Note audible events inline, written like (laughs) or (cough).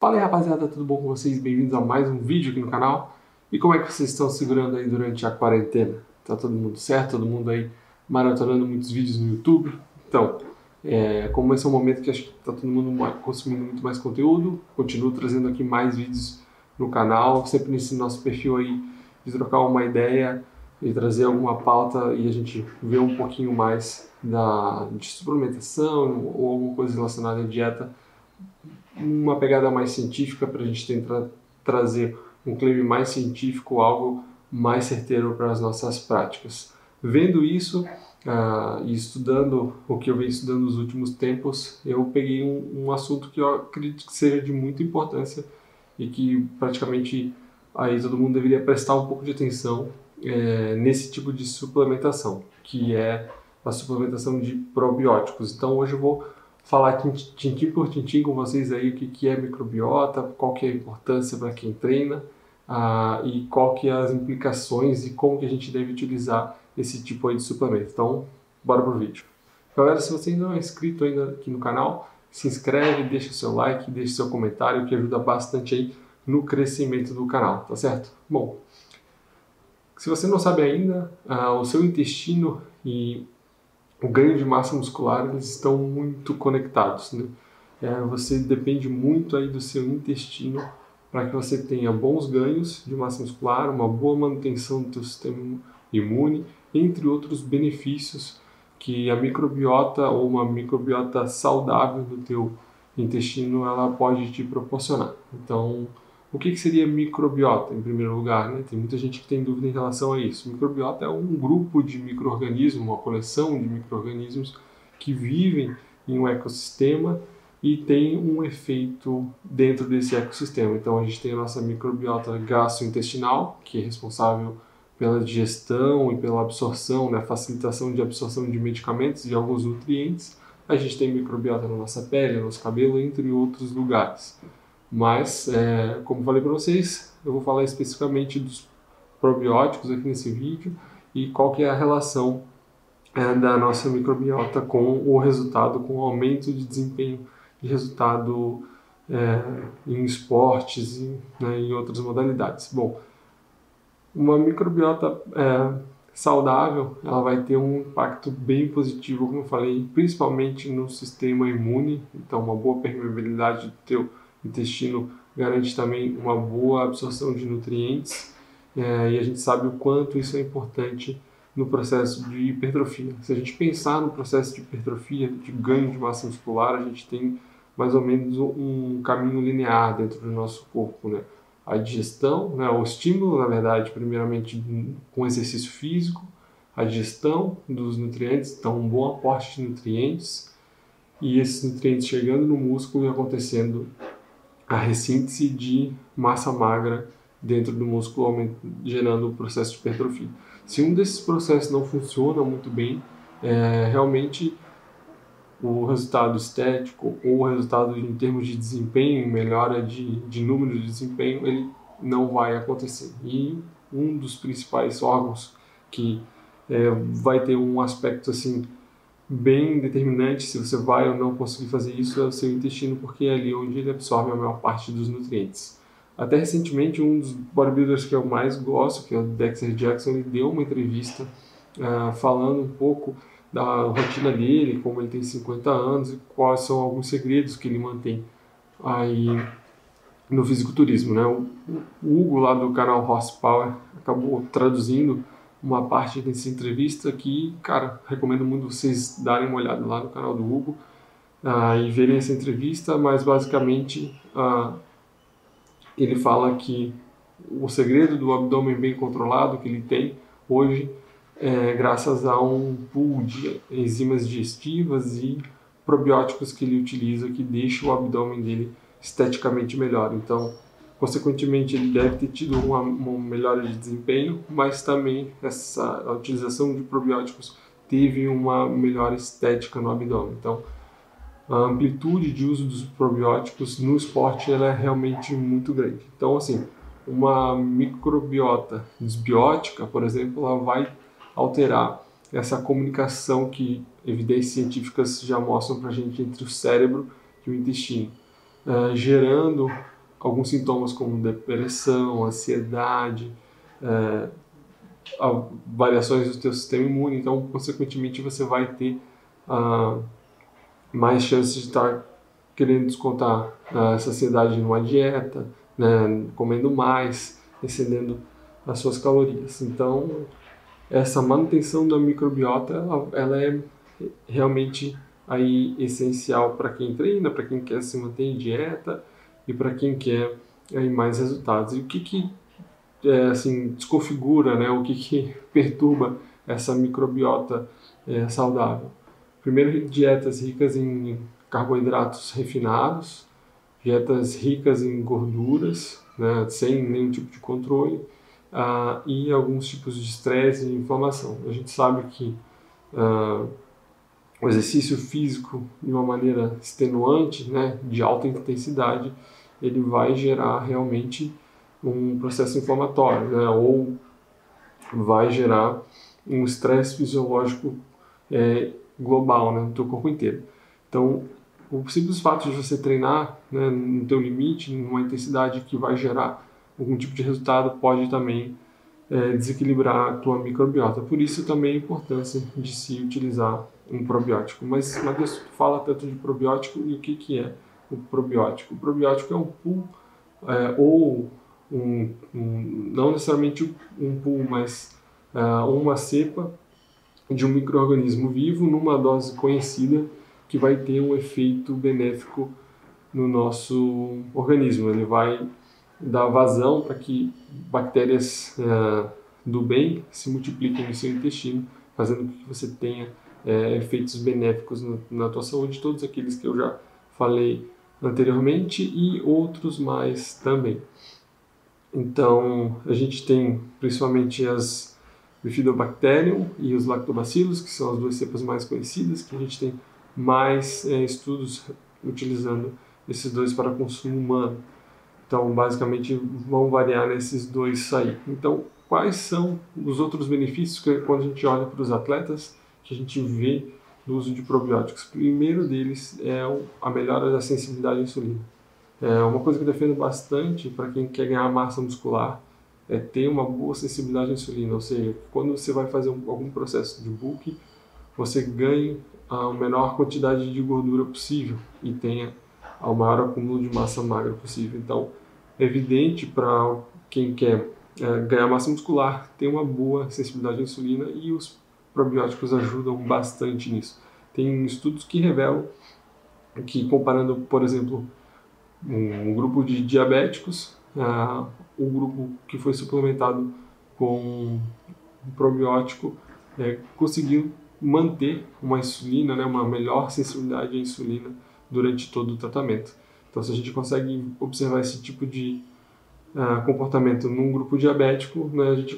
Fala aí rapaziada, tudo bom com vocês? Bem-vindos a mais um vídeo aqui no canal. E como é que vocês estão segurando aí durante a quarentena? Tá todo mundo certo? Todo mundo aí maratonando muitos vídeos no YouTube? Então, é, como esse é um momento que acho que tá todo mundo consumindo muito mais conteúdo, continuo trazendo aqui mais vídeos no canal, sempre nesse nosso perfil aí de trocar uma ideia e trazer alguma pauta e a gente ver um pouquinho mais da, de suplementação ou alguma coisa relacionada à dieta, uma pegada mais científica para a gente tentar trazer um claim mais científico, algo mais certeiro para as nossas práticas. Vendo isso uh, e estudando o que eu venho estudando nos últimos tempos, eu peguei um, um assunto que eu acredito que seja de muita importância e que praticamente aí todo mundo deveria prestar um pouco de atenção é, nesse tipo de suplementação, que é a suplementação de probióticos. Então hoje eu vou falar tintim por tintim com vocês aí o que, que é microbiota, qual que é a importância para quem treina ah, e qual que é as implicações e como que a gente deve utilizar esse tipo aí de suplemento. Então, bora pro vídeo. Galera, se você ainda não é inscrito ainda aqui no canal, se inscreve, deixa seu like, deixa seu comentário que ajuda bastante aí no crescimento do canal, tá certo? Bom, se você não sabe ainda, ah, o seu intestino e o ganho de massa muscular eles estão muito conectados. Né? É, você depende muito aí do seu intestino para que você tenha bons ganhos de massa muscular, uma boa manutenção do seu sistema imune, entre outros benefícios que a microbiota ou uma microbiota saudável do teu intestino ela pode te proporcionar. Então, o que, que seria microbiota, em primeiro lugar? Né? Tem muita gente que tem dúvida em relação a isso. Microbiota é um grupo de micro-organismos, uma coleção de micro-organismos que vivem em um ecossistema e tem um efeito dentro desse ecossistema. Então a gente tem a nossa microbiota gastrointestinal, que é responsável pela digestão e pela absorção, né, facilitação de absorção de medicamentos e alguns nutrientes. A gente tem microbiota na nossa pele, no nosso cabelo, entre outros lugares. Mas, é, como falei para vocês, eu vou falar especificamente dos probióticos aqui nesse vídeo e qual que é a relação é, da nossa microbiota com o resultado, com o aumento de desempenho de resultado é, em esportes e né, em outras modalidades. Bom, uma microbiota é, saudável, ela vai ter um impacto bem positivo, como eu falei, principalmente no sistema imune, então uma boa permeabilidade do teu intestino garante também uma boa absorção de nutrientes é, e a gente sabe o quanto isso é importante no processo de hipertrofia. Se a gente pensar no processo de hipertrofia, de ganho de massa muscular, a gente tem mais ou menos um caminho linear dentro do nosso corpo, né? A digestão, né? o estímulo, na verdade, primeiramente com exercício físico, a digestão dos nutrientes, então um bom aporte de nutrientes, e esses nutrientes chegando no músculo e acontecendo a ressíntese de massa magra dentro do músculo, gerando o processo de hipertrofia. Se um desses processos não funciona muito bem, é, realmente o resultado estético ou o resultado em termos de desempenho, melhora de, de número de desempenho, ele não vai acontecer. E um dos principais órgãos que é, vai ter um aspecto assim bem determinante se você vai ou não conseguir fazer isso é o seu intestino, porque é ali onde ele absorve a maior parte dos nutrientes. Até recentemente, um dos bodybuilders que eu mais gosto, que é o Dexter Jackson, ele deu uma entrevista uh, falando um pouco da rotina dele, como ele tem 50 anos e quais são alguns segredos que ele mantém aí no fisiculturismo, né? O, Hugo lá do canal Horsepower acabou traduzindo uma parte dessa entrevista que, cara, recomendo muito vocês darem uma olhada lá no canal do Hugo uh, e verem essa entrevista, mas basicamente uh, ele fala que o segredo do abdômen bem controlado que ele tem hoje é graças a um pool de enzimas digestivas e probióticos que ele utiliza que deixa o abdômen dele esteticamente melhor. Então, Consequentemente, ele deve ter tido uma, uma melhora de desempenho, mas também essa a utilização de probióticos teve uma melhora estética no abdômen. Então, a amplitude de uso dos probióticos no esporte ela é realmente muito grande. Então, assim, uma microbiota desbiótica, por exemplo, ela vai alterar essa comunicação que evidências científicas já mostram para a gente entre o cérebro e o intestino. uh, gerando alguns sintomas como depressão, ansiedade, uh, variações do teu sistema imune. Então, consequentemente, você vai ter uh, mais chances de estar querendo descontar a saciedade numa dieta, né, comendo mais, excedendo as suas calorias. Então, essa manutenção da microbiota, ela, ela é realmente aí essencial para quem treina, para quem quer se manter em dieta e para quem quer mais resultados. E o que que é, assim desconfigura, né? O que que (laughs) perturba essa microbiota é, saudável? Primeiro, dietas ricas em carboidratos refinados, dietas ricas em gorduras, né, sem nenhum tipo de controle, uh, e alguns tipos de estresse e inflamação. A gente sabe que uh, o exercício físico, de uma maneira extenuante, né, de alta intensidade, ele vai gerar realmente um processo inflamatório, né, ou vai gerar um estresse fisiológico é, global né, no teu corpo inteiro. Então, o simples fato de você treinar né, no teu limite, numa intensidade que vai gerar algum tipo de resultado, pode também é, desequilibrar a tua microbiota. Por isso também a importância de se utilizar um probiótico. Mas, Matheus, tu fala tanto de probiótico e o que, que é o probiótico? O probiótico é um pool é, ou um, um, não necessariamente um pool, mas uh, uma cepa de um microorganismo vivo numa dose conhecida que vai ter um efeito benéfico no nosso organismo. Ele vai dar vazão para que bactérias uh, do bem se multipliquem no seu intestino, fazendo com que você tenha uh, efeitos benéficos no, na tua saúde, todos aqueles que eu já falei anteriormente e outros mais também. Então, a gente tem principalmente as Bifidobacterium e os Lactobacillus, que são as duas cepas mais conhecidas, que a gente tem mais é, estudos utilizando esses dois para consumo humano. Então, basicamente, vão variar nesses dois aí. Então, quais são os outros benefícios que, quando a gente olha para os atletas, que a gente vê do uso de probióticos? O primeiro deles é a melhora da sensibilidade à insulina. É uma coisa que eu defendo bastante para quem quer ganhar massa muscular é ter uma boa sensibilidade à insulina, ou seja, quando você vai fazer algum processo de bulk, você ganhe a menor quantidade de gordura possível e tenha o maior acúmulo de massa magra possível. Então, evidente para quem quer é, ganhar massa muscular ter uma boa sensibilidade à insulina e os probióticos ajudam bastante nisso. Tem estudos que revelam que comparando, por exemplo, um grupo de diabéticos, o grupo que foi suplementado com um probiótico é, conseguiu manter uma insulina, né, uma melhor sensibilidade à insulina durante todo o tratamento. Então, se a gente consegue observar esse tipo de uh, comportamento num grupo diabético, né, a gente